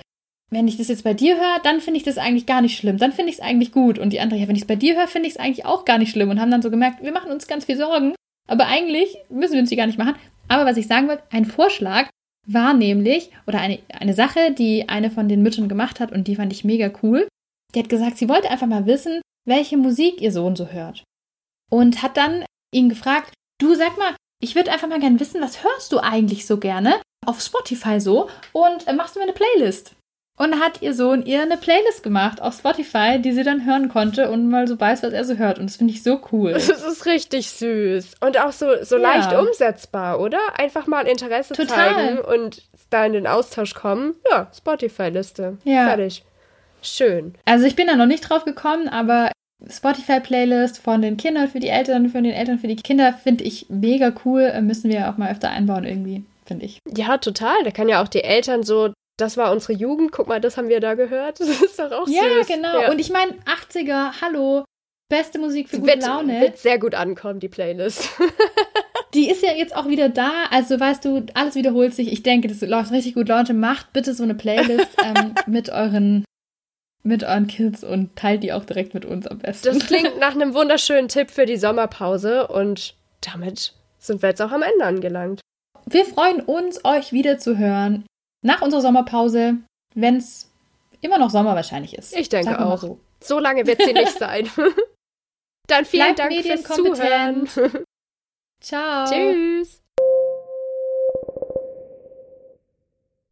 [SPEAKER 2] wenn ich das jetzt bei dir höre, dann finde ich das eigentlich gar nicht schlimm. Dann finde ich es eigentlich gut. Und die andere, ja, wenn ich es bei dir höre, finde ich es eigentlich auch gar nicht schlimm. Und haben dann so gemerkt, wir machen uns ganz viel Sorgen. Aber eigentlich müssen wir uns die gar nicht machen. Aber was ich sagen wollte, ein Vorschlag war nämlich, oder eine, eine Sache, die eine von den Müttern gemacht hat und die fand ich mega cool. Die hat gesagt, sie wollte einfach mal wissen, welche Musik ihr Sohn so hört. Und hat dann ihn gefragt, du sag mal, ich würde einfach mal gerne wissen, was hörst du eigentlich so gerne auf Spotify so und äh, machst du mir eine Playlist? Und hat ihr Sohn ihr eine Playlist gemacht auf Spotify, die sie dann hören konnte und mal so weiß, was er so hört. Und das finde ich so cool.
[SPEAKER 1] Das ist richtig süß. Und auch so, so ja. leicht umsetzbar, oder? Einfach mal Interesse Total. zeigen und da in den Austausch kommen. Ja, Spotify-Liste. Ja. Fertig. Schön.
[SPEAKER 2] Also ich bin da noch nicht drauf gekommen, aber Spotify-Playlist von den Kindern für die Eltern, von den Eltern für die Kinder finde ich mega cool. Müssen wir auch mal öfter einbauen irgendwie, finde ich.
[SPEAKER 1] Ja, total. Da kann ja auch die Eltern so das war unsere Jugend, guck mal, das haben wir da gehört. Das ist doch auch
[SPEAKER 2] ja,
[SPEAKER 1] süß.
[SPEAKER 2] Genau. Ja, genau. Und ich meine, 80er, hallo, beste Musik für gute
[SPEAKER 1] wird,
[SPEAKER 2] Laune.
[SPEAKER 1] Wird sehr gut ankommen, die Playlist.
[SPEAKER 2] die ist ja jetzt auch wieder da. Also weißt du, alles wiederholt sich. Ich denke, das läuft richtig gut. Leute, macht bitte so eine Playlist ähm, mit euren mit euren Kids und teilt die auch direkt mit uns am besten.
[SPEAKER 1] Das klingt nach einem wunderschönen Tipp für die Sommerpause und damit sind wir jetzt auch am Ende angelangt.
[SPEAKER 2] Wir freuen uns, euch wieder zu hören nach unserer Sommerpause, wenn es immer noch Sommer wahrscheinlich ist.
[SPEAKER 1] Ich denke auch. So. so. lange wird sie nicht sein. Dann vielen Bleibt Dank fürs Zuhören.
[SPEAKER 2] Ciao.
[SPEAKER 1] Tschüss.